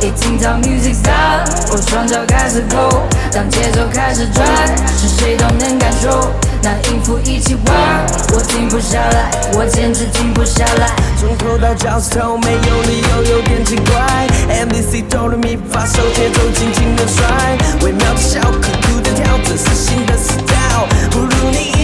一听到 music start，我双脚开始 go，，当节奏开始转，是谁都能感受。那音符一起玩，我停不下来，我简直停不下来。从头到脚趾头，没有理由有点奇怪。A B C 哆来咪发，手节奏轻轻的甩，微妙的笑，酷酷的跳，这是新的 style。不如你。